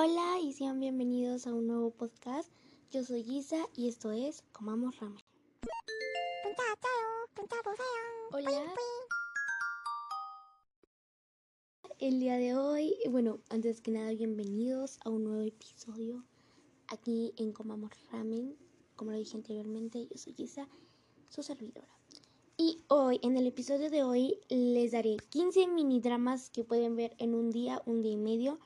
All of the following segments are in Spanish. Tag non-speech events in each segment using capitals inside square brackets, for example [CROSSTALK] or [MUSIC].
Hola y sean bienvenidos a un nuevo podcast. Yo soy Isa y esto es Comamos Ramen. Hola. El día de hoy, bueno, antes que nada, bienvenidos a un nuevo episodio aquí en Comamos Ramen. Como lo dije anteriormente, yo soy Isa, su servidora. Y hoy, en el episodio de hoy, les daré 15 mini dramas que pueden ver en un día, un día y medio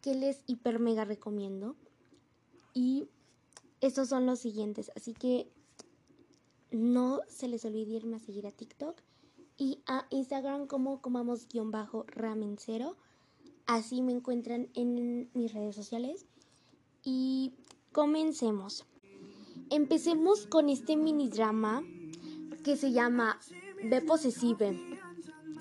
que les hiper mega recomiendo. Y estos son los siguientes, así que no se les olvide irme a seguir a TikTok y a Instagram como comamos-ramen cero. Así me encuentran en mis redes sociales. Y comencemos. Empecemos con este mini drama que se llama Be Possessive.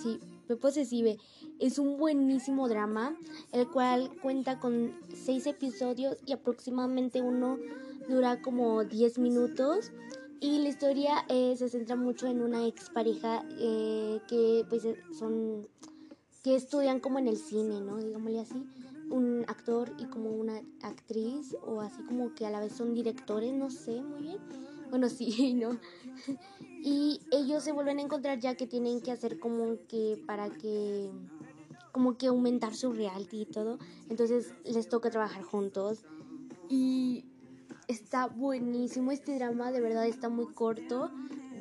Sí, Be Possessive. Es un buenísimo drama, el cual cuenta con seis episodios y aproximadamente uno dura como 10 minutos. Y la historia eh, se centra mucho en una expareja eh, que pues eh, son que estudian como en el cine, ¿no? Digámosle así, un actor y como una actriz o así como que a la vez son directores, no sé muy bien. Bueno, [LAUGHS] sí, ¿no? [LAUGHS] y ellos se vuelven a encontrar ya que tienen que hacer como que para que como que aumentar su reality y todo. Entonces les toca trabajar juntos. Y está buenísimo este drama, de verdad está muy corto.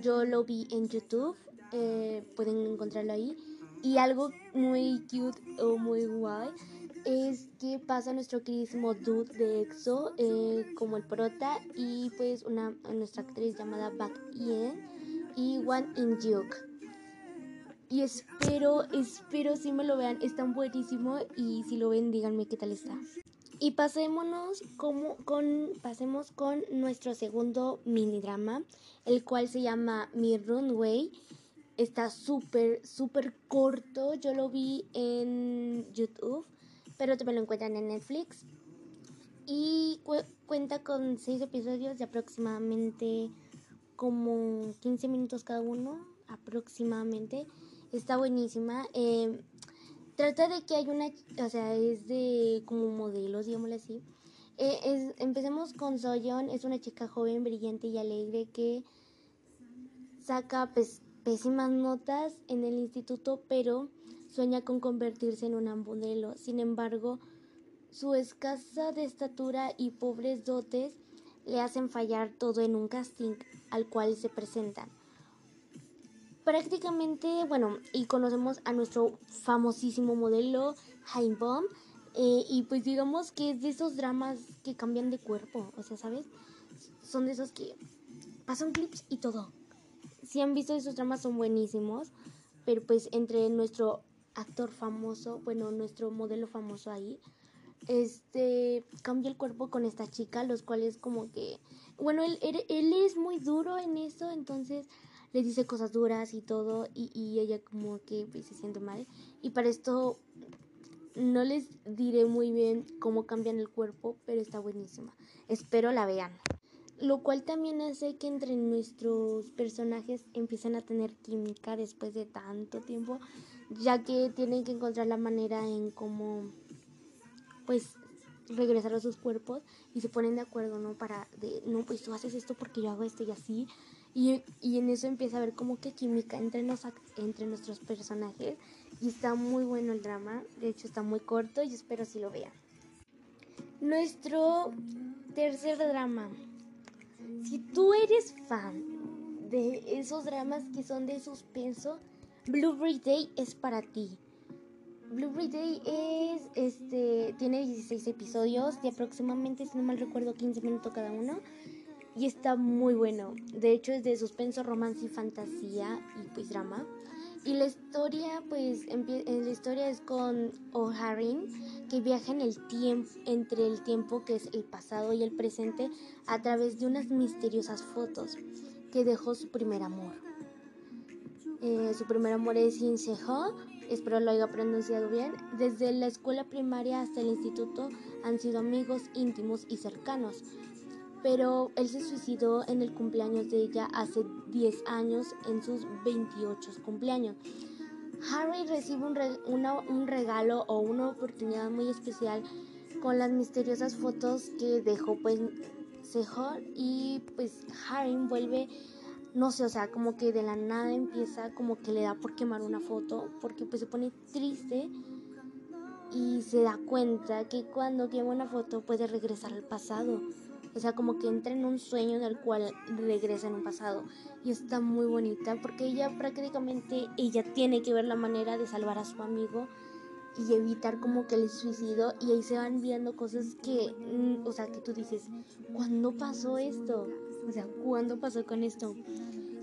Yo lo vi en YouTube, eh, pueden encontrarlo ahí. Y algo muy cute o muy guay es que pasa nuestro queridísimo dude de EXO eh, como el prota y pues una nuestra actriz llamada Baek Yen y One In Juk y espero, espero si me lo vean, es tan buenísimo y si lo ven díganme qué tal está. Y pasémonos como con, pasemos con nuestro segundo mini drama, el cual se llama Mi Runway. Está súper, súper corto. Yo lo vi en YouTube, pero también lo encuentran en Netflix. Y cuenta con seis episodios de aproximadamente como 15 minutos cada uno, aproximadamente. Está buenísima. Eh, trata de que hay una, o sea, es de como modelos, digámoslo así. Eh, empecemos con Soyeon, es una chica joven, brillante y alegre que saca pésimas notas en el instituto, pero sueña con convertirse en una modelo. Sin embargo, su escasa de estatura y pobres dotes le hacen fallar todo en un casting al cual se presentan prácticamente, bueno, y conocemos a nuestro famosísimo modelo Heimbaum. Eh, y pues digamos que es de esos dramas que cambian de cuerpo, o sea, ¿sabes? Son de esos que pasan clips y todo. Si han visto esos dramas son buenísimos, pero pues entre nuestro actor famoso, bueno, nuestro modelo famoso ahí, este cambia el cuerpo con esta chica, los cuales como que, bueno, él, él es muy duro en eso, entonces le dice cosas duras y todo y, y ella como que pues, se siente mal. Y para esto no les diré muy bien cómo cambian el cuerpo, pero está buenísima. Espero la vean. Lo cual también hace que entre nuestros personajes empiecen a tener química después de tanto tiempo, ya que tienen que encontrar la manera en cómo, pues, regresar a sus cuerpos y se ponen de acuerdo, ¿no? Para, no, pues tú haces esto porque yo hago esto y así. Y, y en eso empieza a haber como que química entre, nos, entre nuestros personajes. Y está muy bueno el drama. De hecho, está muy corto y espero si lo vean. Nuestro tercer drama. Si tú eres fan de esos dramas que son de suspenso, Blueberry Day es para ti. Blueberry Day es, este, tiene 16 episodios de aproximadamente, si no mal recuerdo, 15 minutos cada uno. Y está muy bueno. De hecho, es de suspenso, romance y fantasía y pues drama. Y la historia, pues, eh, la historia es con O'Harin, que viaja en el tiempo, entre el tiempo que es el pasado y el presente, a través de unas misteriosas fotos que dejó su primer amor. Eh, su primer amor es In Seho, espero lo haya pronunciado bien. Desde la escuela primaria hasta el instituto han sido amigos íntimos y cercanos. Pero él se suicidó en el cumpleaños de ella hace 10 años, en sus 28 cumpleaños. Harry recibe un, un regalo o una oportunidad muy especial con las misteriosas fotos que dejó pues Sehor y pues Harim vuelve no sé, o sea, como que de la nada empieza como que le da por quemar una foto porque pues se pone triste y se da cuenta que cuando quema una foto puede regresar al pasado. O sea, como que entra en un sueño en el cual regresa en un pasado. Y está muy bonita porque ella prácticamente, ella tiene que ver la manera de salvar a su amigo y evitar como que el suicidio. Y ahí se van viendo cosas que, mm, o sea, que tú dices, ¿cuándo pasó esto? O sea, ¿cuándo pasó con esto?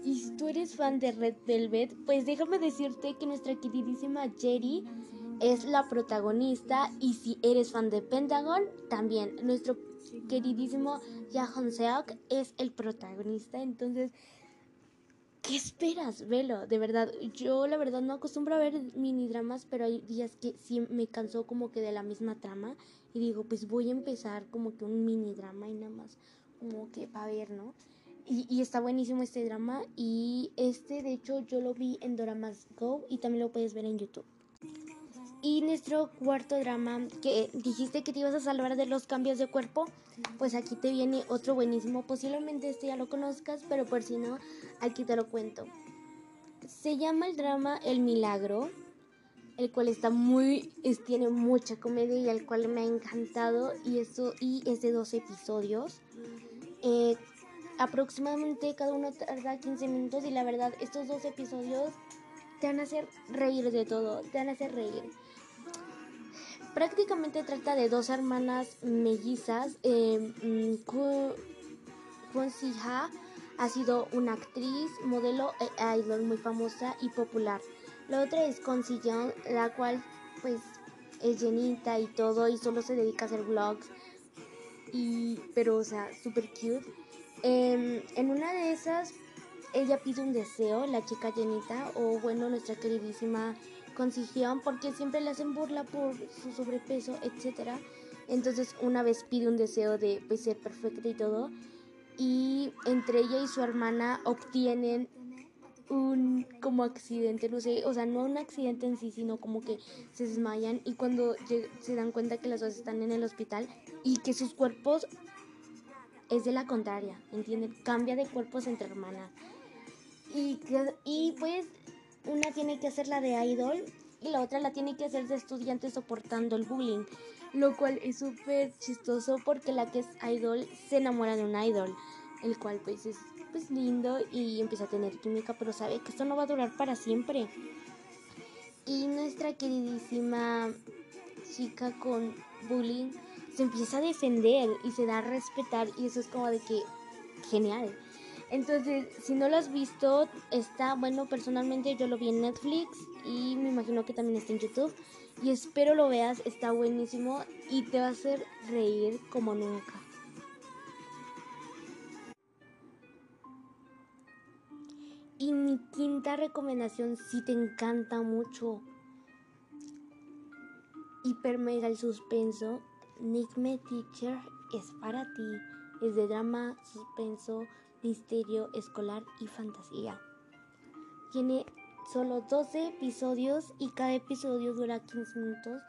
Y si tú eres fan de Red Velvet, pues déjame decirte que nuestra queridísima Jerry es la protagonista y si eres fan de Pentagon, también nuestro queridísimo Jahon Seok es el protagonista. Entonces, ¿qué esperas? Velo, de verdad. Yo la verdad no acostumbro a ver mini dramas, pero hay días que sí me cansó como que de la misma trama y digo, pues voy a empezar como que un mini drama y nada más como que para ver, ¿no? Y, y, está buenísimo este drama y este de hecho yo lo vi en Doramas Go y también lo puedes ver en YouTube. Y nuestro cuarto drama, que dijiste que te ibas a salvar de los cambios de cuerpo, pues aquí te viene otro buenísimo. Posiblemente este ya lo conozcas, pero por si no, aquí te lo cuento. Se llama el drama El Milagro, el cual está muy, es, tiene mucha comedia y al cual me ha encantado y, esto, y es de dos episodios. Eh, aproximadamente cada uno tarda 15 minutos y la verdad estos dos episodios te van a hacer reír de todo, te van a hacer reír. Prácticamente trata de dos hermanas mellizas. Eh, mm, Kwon Si-ha ha sido una actriz, modelo e idol muy famosa y popular. La otra es Kwon Si-young, la cual pues es llenita y todo y solo se dedica a hacer vlogs. Y, pero, o sea, súper cute. Em, en una de esas, ella pide un deseo, la chica llenita, o bueno, nuestra queridísima consiguieron porque siempre le hacen burla por su sobrepeso, etcétera. Entonces una vez pide un deseo de pues, ser perfecta y todo. Y entre ella y su hermana obtienen un como accidente, no sé, o sea, no un accidente en sí, sino como que se desmayan y cuando se dan cuenta que las dos están en el hospital y que sus cuerpos es de la contraria, ¿entienden? Cambia de cuerpos entre hermanas. Y, y pues una tiene que hacer la de idol y la otra la tiene que hacer de estudiante soportando el bullying, lo cual es súper chistoso porque la que es idol se enamora de un idol, el cual pues es pues lindo y empieza a tener química, pero sabe que esto no va a durar para siempre. Y nuestra queridísima chica con bullying se empieza a defender y se da a respetar y eso es como de que genial. Entonces, si no lo has visto, está, bueno, personalmente yo lo vi en Netflix y me imagino que también está en YouTube. Y espero lo veas, está buenísimo y te va a hacer reír como nunca. Y mi quinta recomendación, si te encanta mucho, hiper mega el suspenso, Nick Me Teacher es para ti. Es de drama, suspenso, misterio escolar y fantasía. Tiene solo 12 episodios y cada episodio dura 15 minutos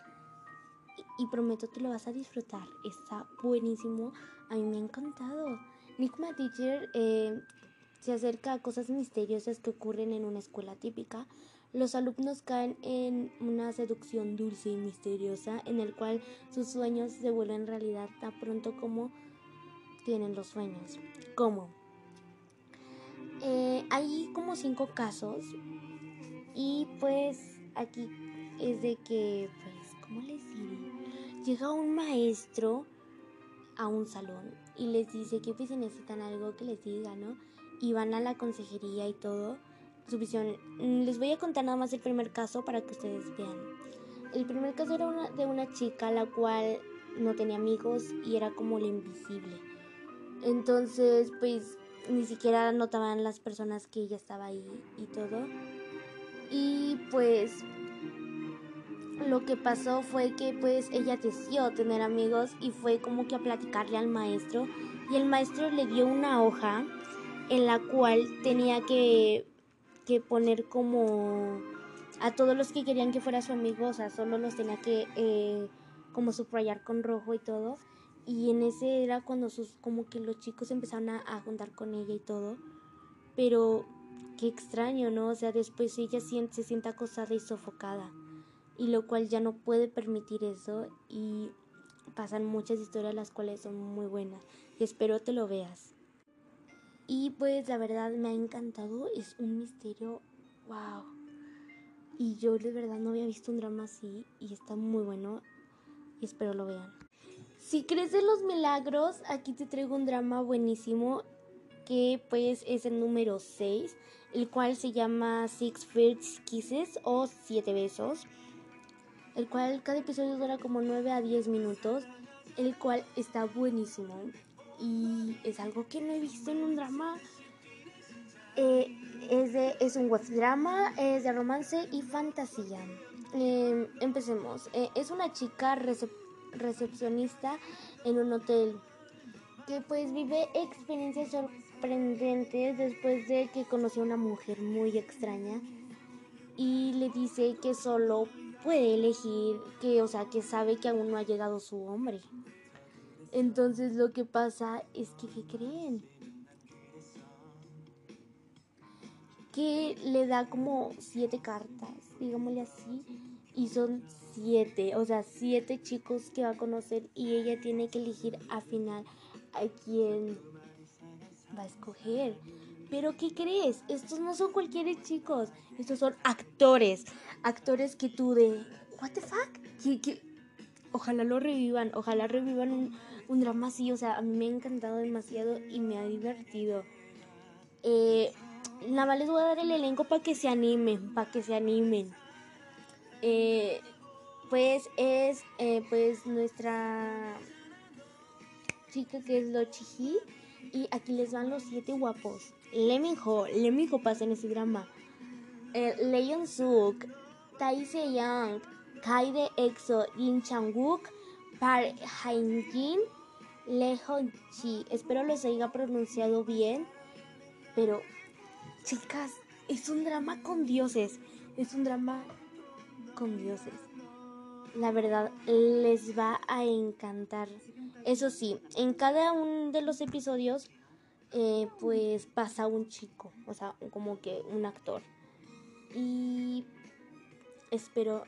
y, prometo que lo vas a disfrutar. Está buenísimo. A mí me ha encantado. Nick Teacher eh, se acerca a cosas misteriosas que ocurren en una escuela típica. Los alumnos caen en una seducción dulce y misteriosa en el cual sus sueños se vuelven realidad tan pronto como tienen los sueños. ¿Cómo? Eh, hay como cinco casos y pues aquí es de que, pues, ¿cómo les diré? Llega un maestro a un salón y les dice que pues si necesitan algo que les diga, ¿no? Y van a la consejería y todo. Su visión. Les voy a contar nada más el primer caso para que ustedes vean. El primer caso era una, de una chica la cual no tenía amigos y era como la invisible. Entonces, pues ni siquiera notaban las personas que ella estaba ahí y todo. Y pues lo que pasó fue que pues ella deseó tener amigos y fue como que a platicarle al maestro y el maestro le dio una hoja en la cual tenía que, que poner como a todos los que querían que fuera su amigo, o sea, solo los tenía que eh, como subrayar con rojo y todo. Y en ese era cuando sus, como que los chicos empezaron a, a juntar con ella y todo. Pero qué extraño, ¿no? O sea, después ella se siente acosada y sofocada. Y lo cual ya no puede permitir eso. Y pasan muchas historias las cuales son muy buenas. Y espero te lo veas. Y pues la verdad me ha encantado. Es un misterio. ¡Wow! Y yo de verdad no había visto un drama así. Y está muy bueno. Y espero lo vean. Si crees en los milagros, aquí te traigo un drama buenísimo. Que pues es el número 6. El cual se llama Six First Kisses o Siete Besos. El cual cada episodio dura como 9 a 10 minutos. El cual está buenísimo y es algo que no he visto en un drama. Eh, es, de, es un web drama, es de romance y fantasía. Em, empecemos. Eh, es una chica recepcionista en un hotel que pues vive experiencias sorprendentes después de que conoció a una mujer muy extraña y le dice que solo puede elegir, que o sea, que sabe que aún no ha llegado su hombre. Entonces lo que pasa es que, ¿qué creen? Que le da como siete cartas, digámosle así, y son siete, o sea, siete chicos que va a conocer y ella tiene que elegir al final a quién va a escoger. Pero ¿qué crees? Estos no son cualquier chicos, estos son actores, actores que tú de, what the fuck, ojalá lo revivan, ojalá revivan un un drama así, o sea, a mí me ha encantado demasiado y me ha divertido. Eh, nada más les voy a dar el elenco para que se animen, para que se animen. Eh, pues es eh, pues nuestra chica que es Lo Chiji y aquí les van los siete guapos. Leminho, Leminho pasa en ese drama. Eh, Leon Suk, Tai Young, Kai de EXO, Yin Chang-wook, Park Hain-jin, Lee Hong-chi. Espero los haya pronunciado bien. Pero, chicas, es un drama con dioses. Es un drama con dioses. La verdad, les va a encantar. Eso sí, en cada uno de los episodios, eh, pues pasa un chico. O sea, como que un actor. Y espero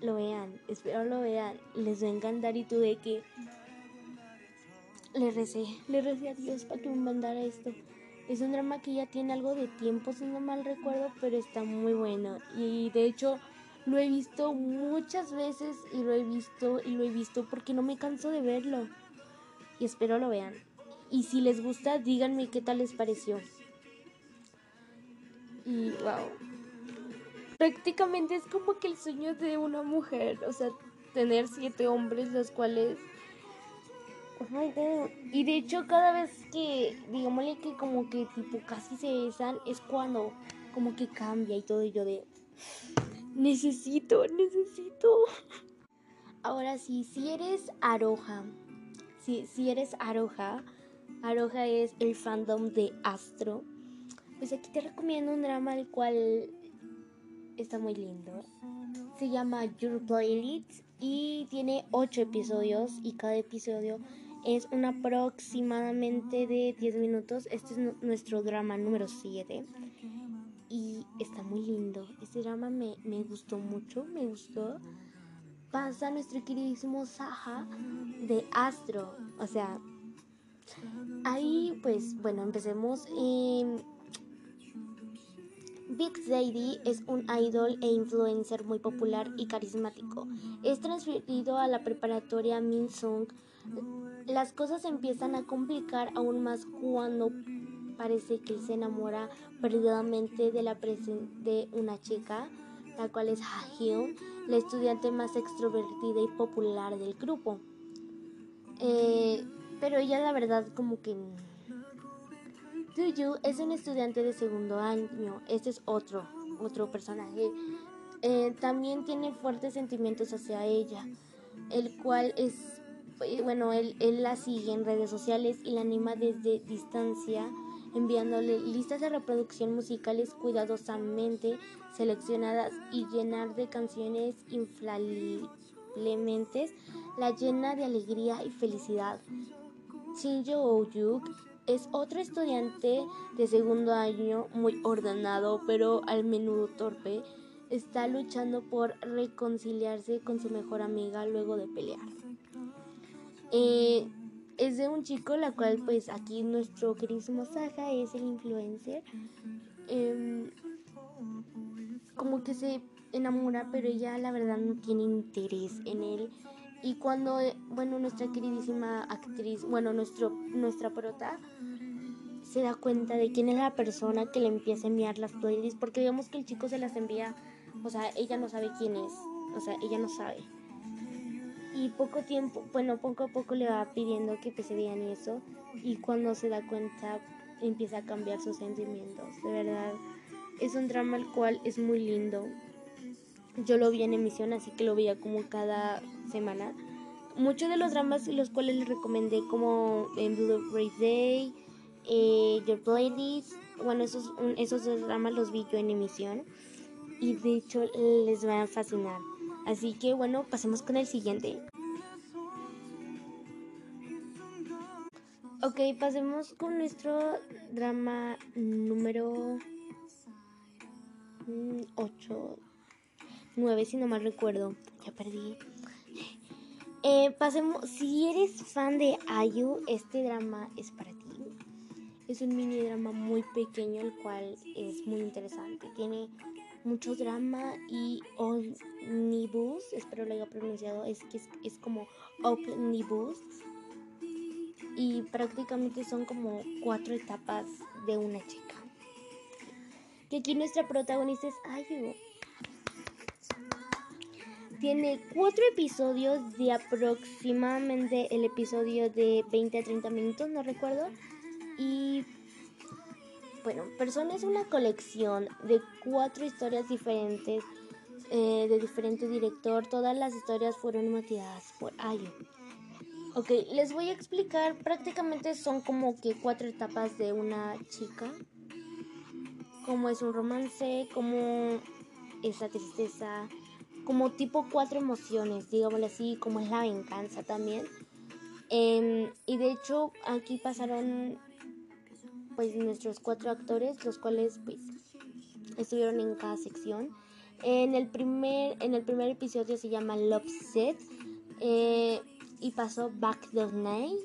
lo vean, espero lo vean, les va a encantar y tú de que le recé, le recé a Dios para que me mandara esto. Es un drama que ya tiene algo de tiempo, si no mal recuerdo, pero está muy bueno. Y de hecho lo he visto muchas veces y lo he visto y lo he visto porque no me canso de verlo. Y espero lo vean. Y si les gusta, díganme qué tal les pareció. Y wow prácticamente es como que el sueño de una mujer, o sea, tener siete hombres los cuales... Oh. Y de hecho cada vez que, digámosle que como que tipo casi se besan, es cuando como que cambia y todo y yo de... Necesito, necesito. Ahora sí, si eres Aroja, si, si eres Aroja, Aroja es el fandom de Astro, pues aquí te recomiendo un drama el cual está muy lindo. Se llama Your Playlist y tiene 8 episodios y cada episodio es aproximadamente de 10 minutos. Este es nuestro drama número 7 y está muy lindo. Este drama me, me gustó mucho, me gustó. Pasa nuestro queridísimo Saha de Astro. O sea, ahí pues bueno, empecemos. en Big Zadie es un idol e influencer muy popular y carismático. Es transferido a la preparatoria Minsung. Las cosas empiezan a complicar aún más cuando parece que él se enamora perdidamente de la de una chica, la cual es Ha-hyun, la estudiante más extrovertida y popular del grupo. Eh, pero ella la verdad como que Yu es un estudiante de segundo año. Este es otro, otro personaje. Eh, también tiene fuertes sentimientos hacia ella, el cual es, eh, bueno, él, él la sigue en redes sociales y la anima desde distancia, enviándole listas de reproducción musicales cuidadosamente seleccionadas y llenar de canciones simplemente la llena de alegría y felicidad. Shinjo Oyuk es otro estudiante de segundo año muy ordenado, pero al menudo torpe. Está luchando por reconciliarse con su mejor amiga luego de pelear. Eh, es de un chico, la cual pues aquí nuestro queridísimo Saja es el influencer. Em, como que se enamora, pero ella la verdad no tiene interés en él. Y cuando, bueno, nuestra queridísima actriz, bueno, nuestro, nuestra prota, se da cuenta de quién es la persona que le empieza a enviar las playlists, porque digamos que el chico se las envía, o sea, ella no sabe quién es, o sea, ella no sabe y poco tiempo, bueno, poco a poco le va pidiendo que pues, se vean eso y cuando se da cuenta empieza a cambiar sus sentimientos. De verdad, es un drama el cual es muy lindo. Yo lo vi en emisión, así que lo veía como cada semana. Muchos de los dramas los cuales les recomendé como en Blue Race Day, eh, Your Playlist, bueno, esos, esos dos dramas los vi yo en emisión y de hecho les van a fascinar. Así que bueno, pasemos con el siguiente. Ok, pasemos con nuestro drama número 8, 9 si no mal recuerdo. Ya perdí. Eh, pasemos, si eres fan de Ayu, este drama es para ti. Es un mini drama muy pequeño, el cual es muy interesante. Tiene mucho drama y omnibus, espero lo haya pronunciado, es que es, como omnibus y prácticamente son como cuatro etapas de una chica. Que aquí nuestra protagonista es Ayu. Tiene cuatro episodios de aproximadamente el episodio de 20 a 30 minutos, no recuerdo. Y bueno, Persona es una colección de cuatro historias diferentes eh, de diferente director. Todas las historias fueron motivadas por Ayo. Ok, les voy a explicar. Prácticamente son como que cuatro etapas de una chica. Como es un romance, como es la tristeza, como tipo cuatro emociones, digámoslo así, como es la venganza también. Em, y de hecho aquí pasaron pues nuestros cuatro actores, los cuales pues estuvieron en cada sección. En el primer, en el primer episodio se llama Love Set eh, y pasó Back the Night,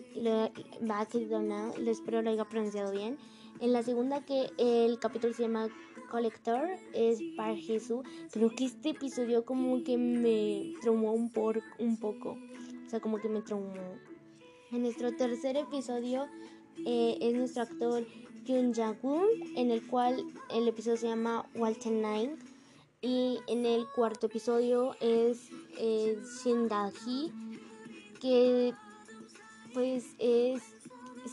Back the Night, lo espero lo haya pronunciado bien. En la segunda que el capítulo se llama Collector es para Jesús. Creo que este episodio como que me traumó un, por, un poco. O sea, como que me traumó. En nuestro tercer episodio eh, es nuestro actor Jun Jae-woon, en el cual el episodio se llama Walter Nine. Y en el cuarto episodio es eh, Shin Da-hee, que pues es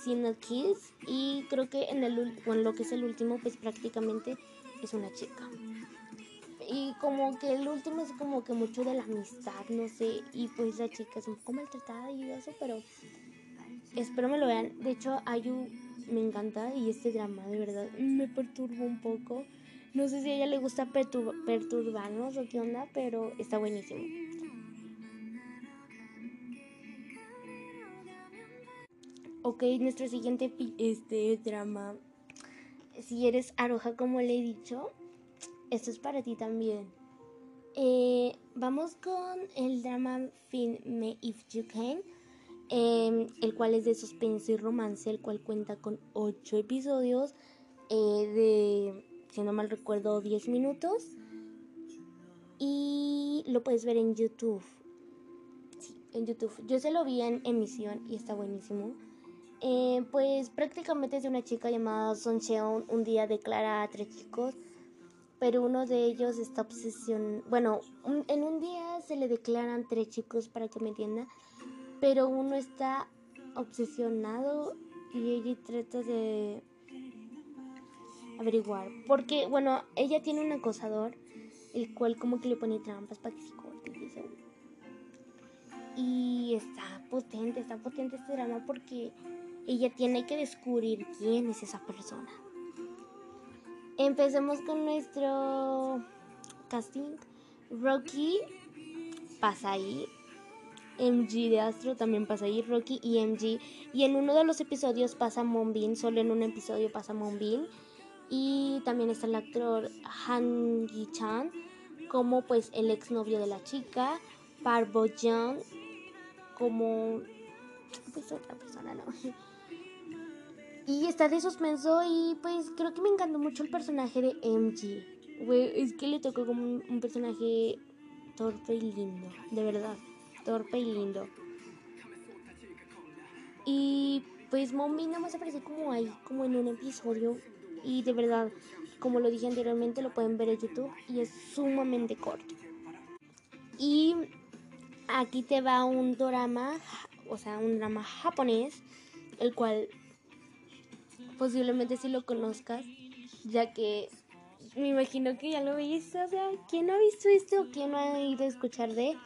Sin Kiss. Y creo que en, el, lo que es el último, pues prácticamente es una chica. Y como que el último es como que mucho de la amistad, no sé. Y pues la chica es un poco maltratada y eso, pero espero me lo vean. De hecho, Ayu me encanta y este drama de verdad me perturba un poco. No sé si a ella le gusta perturbarnos o qué onda, pero está buenísimo. Ok, nuestro siguiente este drama. Si eres aroja como le he dicho, esto es para ti también. Eh, vamos con el drama Fin Me If You Can Em, el cual es de suspenso y romance, el cual cuenta con 8 episodios eh, de, si no mal recuerdo, 10 minutos. Y lo puedes ver en YouTube. Sí, en YouTube. Yo se lo vi en emisión y está buenísimo. Eh, pues prácticamente es de una chica llamada Son Cheon. Un día declara a tres chicos, pero uno de ellos está obsesionado. Bueno, en un día se le declaran tres chicos para que me entienda pero uno está obsesionado y ella trata de averiguar. Porque, bueno, ella tiene un acosador, el cual como que le pone trampas para que se corte y está potente, está potente este drama porque ella tiene que descubrir quién es esa persona. Empecemos con nuestro casting. Rocky pasa ahí MG de Astro también pasa ahí, Rocky y MG. Y en uno de los episodios pasa Monbin, solo en un episodio pasa Monbin. Y también está el actor Han Gi-chan como pues el exnovio de la chica, Park Bo Young como pues otra persona, ¿no? [LAUGHS] Y está de suspenso y pues creo que me encantó mucho el personaje de MG. es que le tocó como un, personaje torpe y lindo, de verdad, torpe y lindo. Y pues Mommy nada más aparece como ahí, como en un episodio. Y de verdad, como lo dije anteriormente, lo pueden ver en YouTube y es sumamente corto. Y aquí te va un drama, o sea, un drama japonés, el cual posiblemente si lo conozcas, ya que me imagino que ya lo viste, o sea, ¿quién no ha visto esto quién no ha ido a escuchar de?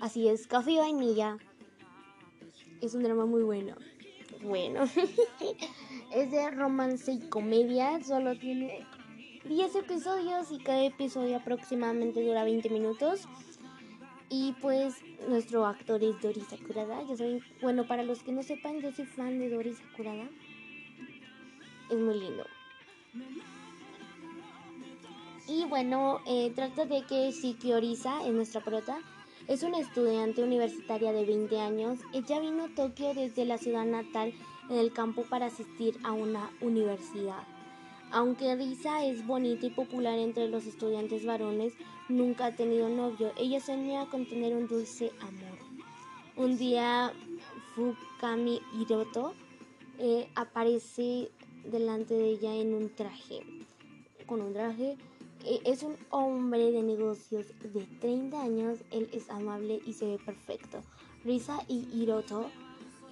Así es, Café y Vainilla. Es un drama muy bueno. Bueno, [LAUGHS] es de romance y comedia, solo tiene 10 episodios y cada episodio aproximadamente dura 20 minutos. Y pues nuestro actor es Doris Sakurada. Yo soy, bueno, para los que no sepan, yo soy fan de Doris Sakurada es muy lindo. Y bueno, eh, trata de que Shiki Orisa, es nuestra prota, es una estudiante universitaria de 20 años. Ella vino a Tokio desde la ciudad natal en el campo para asistir a una universidad. Aunque Risa es bonita y popular entre los estudiantes varones, nunca ha tenido novio. Ella sueña con tener un dulce amor. Un día, Fukami Hiroto eh, aparece delante de ella en un traje. Con un traje. Eh, es un hombre de negocios de 30 años. Él es amable y se ve perfecto. Risa y Hiroto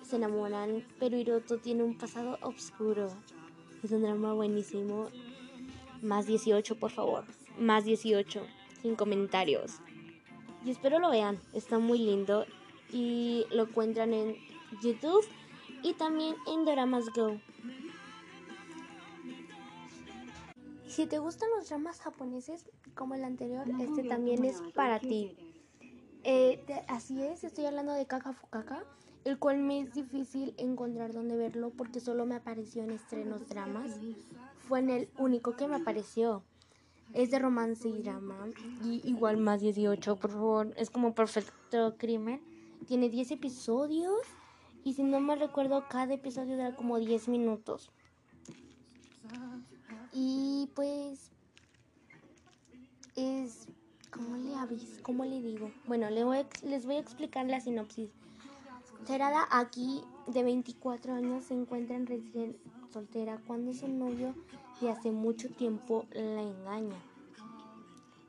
se enamoran, pero Hiroto tiene un pasado oscuro. Es un drama buenísimo. Más 18, por favor. Más 18. Sin comentarios. Y espero lo vean. Está muy lindo. Y lo encuentran en YouTube y también en Doramas Go. Si te gustan los dramas japoneses como el anterior, este también es para ti. Eh, así es, estoy hablando de Kaka Fukaka, el cual me es difícil encontrar dónde verlo porque solo me apareció en estrenos dramas. Fue en el único que me apareció. Es de romance y drama. Y igual más 18, por favor. Es como perfecto crimen. Tiene 10 episodios. Y si no me recuerdo, cada episodio dura como 10 minutos. Y pues es, ¿cómo le aviso? ¿Cómo le digo? Bueno, les voy, a, les voy a explicar la sinopsis. Terada aquí, de 24 años, se encuentra en recién soltera cuando su novio de hace mucho tiempo la engaña.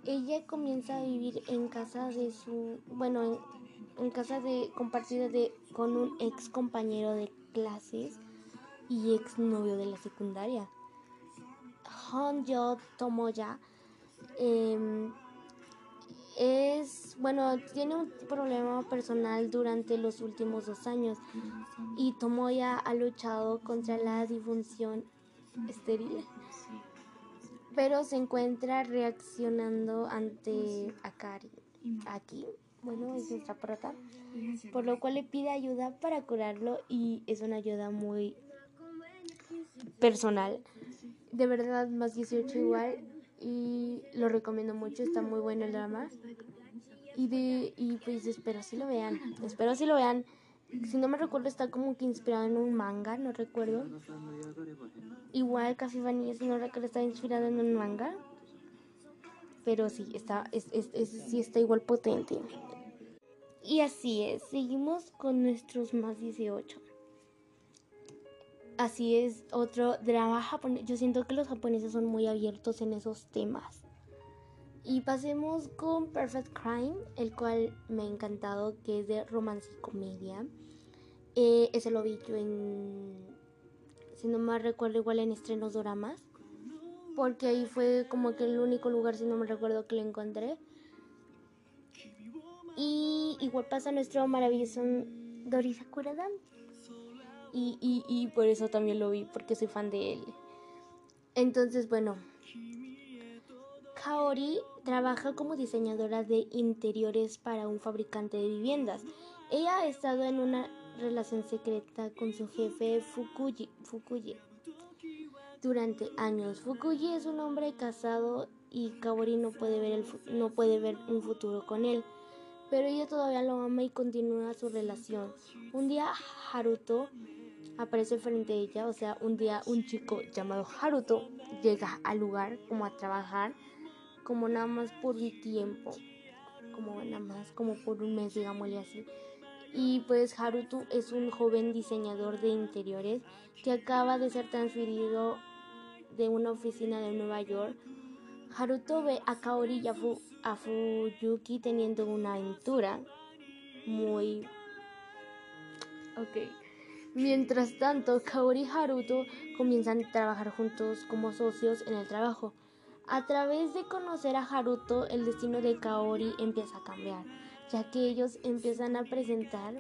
Ella comienza a vivir en casa de su, bueno, en, casa de compartida de con un ex compañero de clases y ex novio de la secundaria. Honjo Tomoya em, es, bueno, tiene un problema personal durante los últimos dos años y Tomoya ha luchado contra la disfunción estéril, pero se encuentra reaccionando ante Akari. Aquí, bueno, es nuestra prota, por lo cual le pide ayuda para curarlo y es una ayuda muy personal de verdad más 18 igual y lo recomiendo mucho, está muy bueno el drama. Y de y pues espero si lo vean, espero si lo vean. Si no me recuerdo está como que inspirado en un manga, no recuerdo. Igual Café Vanilla si no recuerdo está inspirado en un manga. Pero sí, está es, es, sí está igual potente. Y así es, seguimos con nuestros más 18. Así es, otro drama japonés. Yo siento que los japoneses son muy abiertos en esos temas. Y pasemos con Perfect Crime, el cual me ha encantado, que es de romance y comedia. Eh, ese lo vi yo en, si no me recuerdo, igual en estrenos doramas. Porque ahí fue como que el único lugar, si no me recuerdo, que lo encontré. Y igual pasa nuestro maravilloso Dorisa Kuradan y, y, y por eso también lo vi, porque soy fan de él. Entonces, bueno, Kaori trabaja como diseñadora de interiores para un fabricante de viviendas. Ella ha estado en una relación secreta con su jefe Fukuji durante años. Fukuji es un hombre casado y Kaori no puede ver, el, no puede ver un futuro con él, pero ella todavía lo ama y continúa su relación. Un día Haruto aparece frente a ella, o sea, un día un chico llamado Haruto llega al lugar como a trabajar, como nada más por un tiempo, como nada más como por un mes, digámosle así. Y pues Haruto es un joven diseñador de interiores que acaba de ser transferido de una oficina de Nueva York. Haruto ve a Kaori y a, a Fuyuki teniendo una aventura muy... Ok. Mientras tanto, Kaori y Haruto comienzan a trabajar juntos como socios en el trabajo. A través de conocer a Haruto, el destino de Kaori empieza a cambiar, ya que ellos empiezan a presentar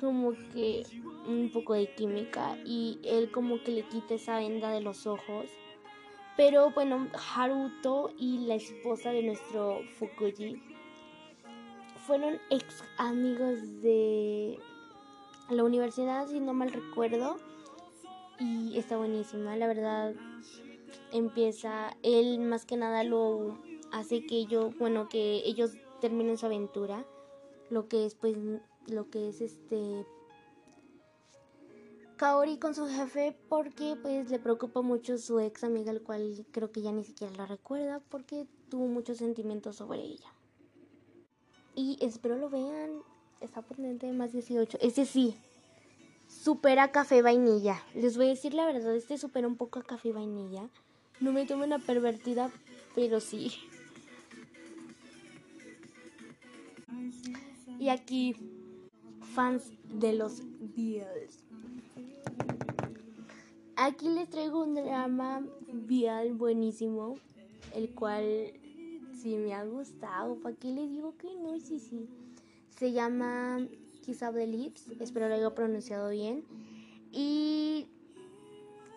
como que un poco de química y él como que le quita esa venda de los ojos. Pero bueno, Haruto y la esposa de nuestro Fukuji fueron ex amigos de la universidad, si no mal recuerdo. Y está buenísima, la verdad. Empieza, él más que nada lo hace que yo, bueno, que ellos terminen su aventura. Lo que es, pues, lo que es este. Kaori con su jefe porque pues le preocupa mucho su ex amiga, el cual creo que ya ni siquiera la recuerda porque tuvo muchos sentimientos sobre ella. Y espero lo vean está potente de más 18. Este sí, supera café vainilla. Les voy a decir la verdad, este supera un poco a café vainilla. No me tomo una pervertida, pero sí. Y aquí, fans de los Beals. Aquí les traigo un drama vial buenísimo, el cual sí me ha gustado. ¿Para qué les digo que no? Sí, sí. Se llama Kiss of the Lips, espero lo haya pronunciado bien. Y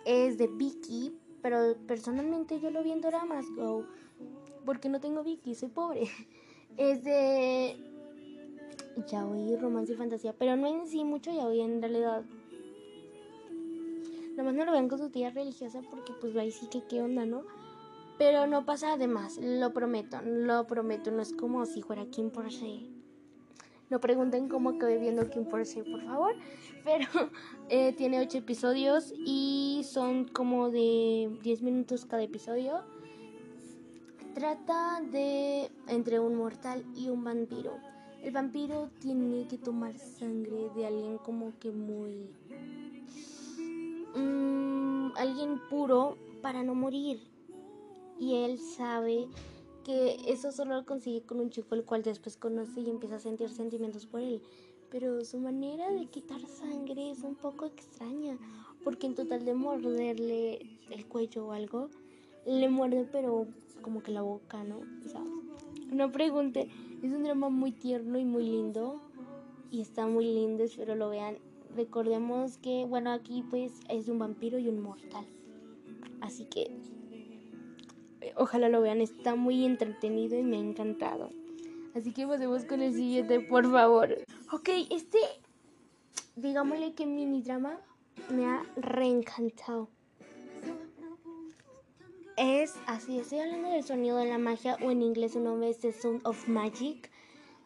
es de Vicky, pero personalmente yo lo vi en Doramas Go, porque no tengo Vicky, soy pobre. [LAUGHS] Es de yaoi, romance y fantasía, pero no en sí mucho yaoi en realidad. Nada más no lo vean con su tía religiosa porque pues ahí sí que qué onda, ¿no? Pero no pasa de más, lo prometo, lo prometo, no es como si fuera Kim Porsche. No pregunten cómo acabé viendo Kim Porsche, por favor. Pero [LAUGHS] eh, tiene 8 episodios y son como de 10 minutos cada episodio. Trata de entre un mortal y un vampiro. El vampiro tiene que tomar sangre de alguien como que muy... Mmm, alguien puro para no morir. Y él sabe que eso solo lo consigue con un chico el cual después conoce y empieza a sentir sentimientos por él. Pero su manera de quitar sangre es un poco extraña, porque en total de morderle el cuello o algo, le muerde pero como que la boca, ¿no? No pregunte, es un drama muy tierno y muy lindo, y está muy lindo, espero lo vean. Recordemos que, bueno, aquí pues es un vampiro y un mortal. Así que Ojalá lo vean, está muy entretenido y me ha encantado. Así que pasemos con el siguiente, por favor. Ok, este, digámosle que mini drama me ha reencantado. Es así, estoy hablando del sonido de la magia, o en inglés su nombre es The Sound of Magic.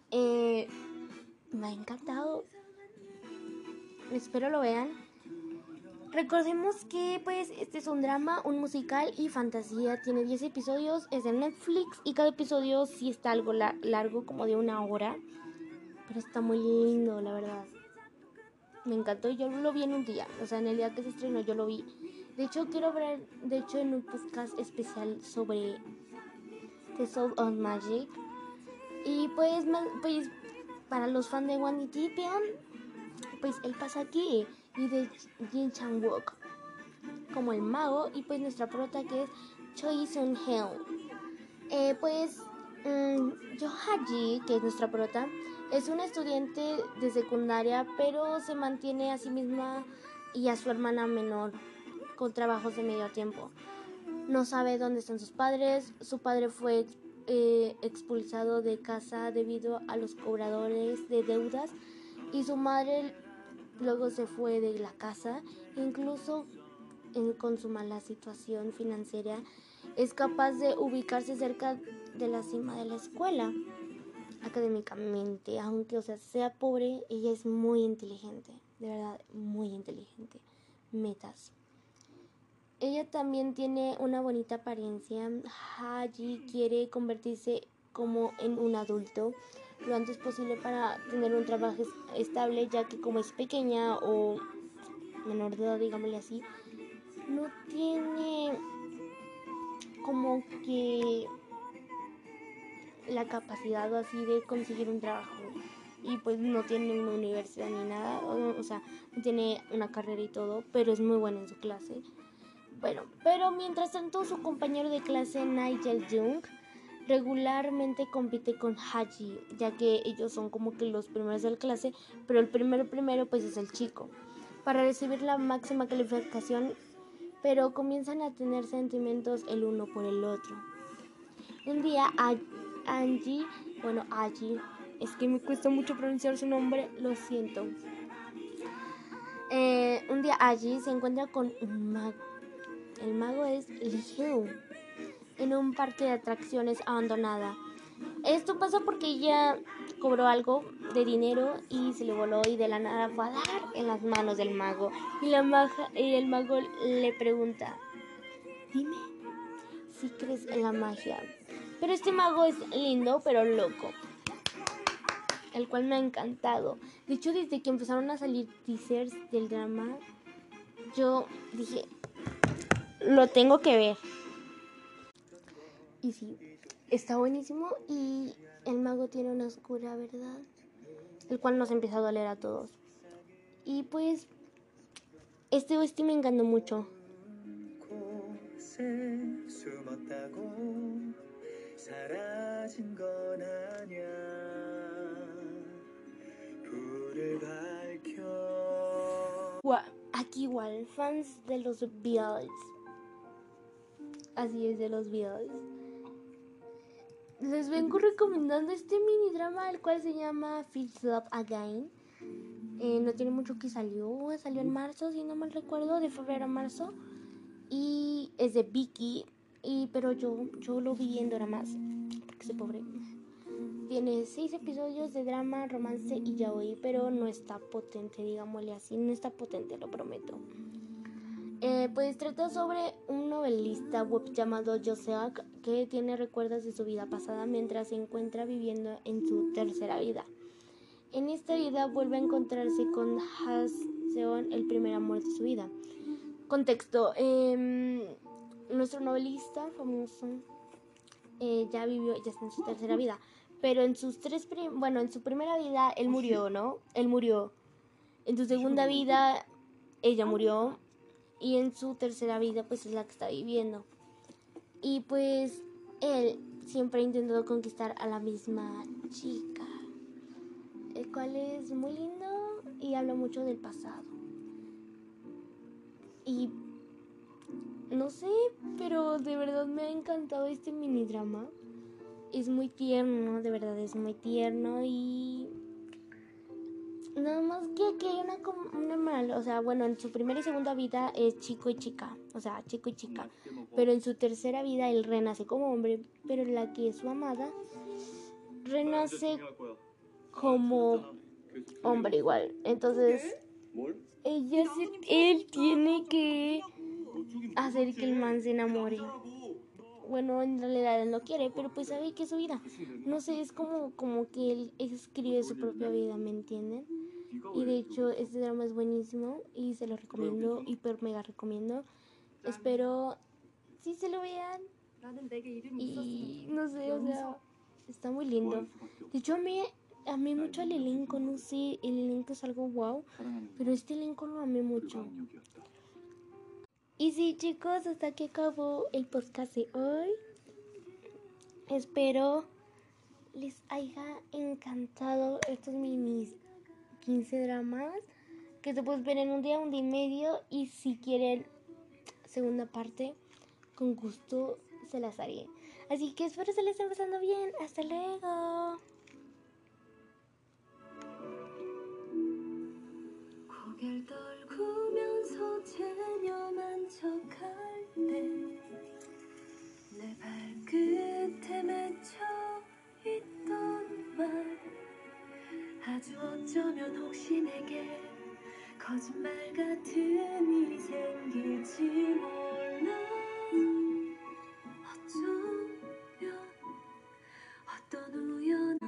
Eh, me ha encantado. Espero lo vean. Recordemos que pues este es un drama, un musical y fantasía. Tiene 10 episodios, es de Netflix y cada episodio sí está algo largo, como de una hora. Pero está muy lindo, la verdad. Me encantó yo lo vi en un día. O sea, en el día que se estrenó yo lo vi. De hecho, quiero ver, de hecho, en un podcast especial sobre The Soul of Magic. Y pues, pues para los fans de One Pion, pues él pasa aquí y de Jin Chang Wook como el mago y pues nuestra prota que es Choi Sun Heo. Eh, pues um, Jo Haji, que es nuestra prota, es una estudiante de secundaria, pero se mantiene a sí misma y a su hermana menor con trabajos de medio tiempo. no sabe dónde están sus padres. Su padre fue eh, expulsado de casa debido a los cobradores de deudas y su madre luego se fue de la casa. Incluso con su mala situación financiera es capaz de ubicarse cerca de la cima de la escuela académicamente, aunque o sea sea pobre, ella es muy inteligente, de verdad muy inteligente. Metas. Ella también tiene una bonita apariencia. Haji quiere convertirse como en un adulto lo antes posible para tener un trabajo estable, ya que como es pequeña o menor de edad, digámosle así, no tiene como que la capacidad o así de conseguir un trabajo y pues no tiene una universidad ni nada, o, sea, no tiene una carrera y todo, pero es muy buena en su clase. Bueno, pero mientras tanto su compañero de clase Nigel Jung regularmente compite con Haji, ya que ellos son como que los primeros de la clase, pero el primero primero pues es el chico, para recibir la máxima calificación, pero comienzan a tener sentimientos el uno por el otro. Un día Angie, bueno Angie, es que me cuesta mucho pronunciar su nombre, lo siento. Eh, un día Angie se encuentra con un mago el mago es Liu en un parque de atracciones abandonada. Esto pasa porque ella cobró algo de dinero y se le voló y de la nada fue a dar en las manos del mago. Y, la maja, y el mago le pregunta, dime si crees en la magia. Pero este mago es lindo pero loco, el cual me ha encantado. De hecho, desde que empezaron a salir teasers del drama, yo dije, lo tengo que ver. Y sí, está buenísimo y el mago tiene una oscura verdad, el cual nos empieza a doler a todos. Y pues, este OST me encantó mucho. Aquí igual, fans de los Beatles Así es de los videos. Les vengo recomendando este mini drama, el cual se llama Feels Up Again. Eh, no tiene mucho que salió, salió en marzo, si no mal recuerdo, de febrero a marzo. Y es de Vicky, y, pero yo, yo lo vi en dramas, porque soy pobre. Tiene seis episodios de drama, romance y yaoi, pero no está potente, digámosle así, no está potente, lo prometo. Eh, pues trata sobre un novelista web llamado Joseak que tiene recuerdos de su vida pasada mientras se encuentra viviendo en su tercera vida. En esta vida vuelve a encontrarse con Seon, el primer amor de su vida. Contexto: em, nuestro novelista famoso eh, ya vivió, ya está en su tercera vida, pero en sus tres, bueno, en su primera vida él murió, ¿no? Él murió. En su segunda vida ella murió y en su tercera vida pues es la que está viviendo. Y pues él siempre ha intentado conquistar a la misma chica, el cual es muy lindo y habla mucho del pasado. Y no sé, pero de verdad me ha encantado este mini drama. Es muy tierno, de verdad es muy tierno y Nada más que aquí hay una, una mal, o sea, bueno, en su primera y segunda vida es chico y chica, o sea, chico y chica. Pero en su tercera vida él renace como hombre, pero la que es su amada renace como hombre igual. Entonces, ella él tiene que hacer que el man se enamore. Bueno, en realidad él no quiere, pero pues sabe que es su vida. No sé, es como, como que él escribe su propia vida, ¿me entienden? Y de hecho, este drama es buenísimo y se lo recomiendo, hiper mega recomiendo. Espero si se lo vean. Y no sé, o sea, está muy lindo. De hecho, a mí, a mí mucho el elenco, no sé, el elenco es algo wow, pero este elenco lo amé mucho. Y sí, chicos, hasta aquí acabó el podcast de hoy. Espero les haya encantado estos minis 15 dramas que se pueden ver en un día, un día y medio. Y si quieren segunda parte, con gusto se las haré. Así que espero se les esté pasando bien. Hasta luego. 고개를 떨구면서 체념한 척할 때 내 발끝에 맺혀 있던 말 아주 어쩌면 혹시 내게 거짓말 같은 일이 생길지 몰라. 어쩌면 어떤 우연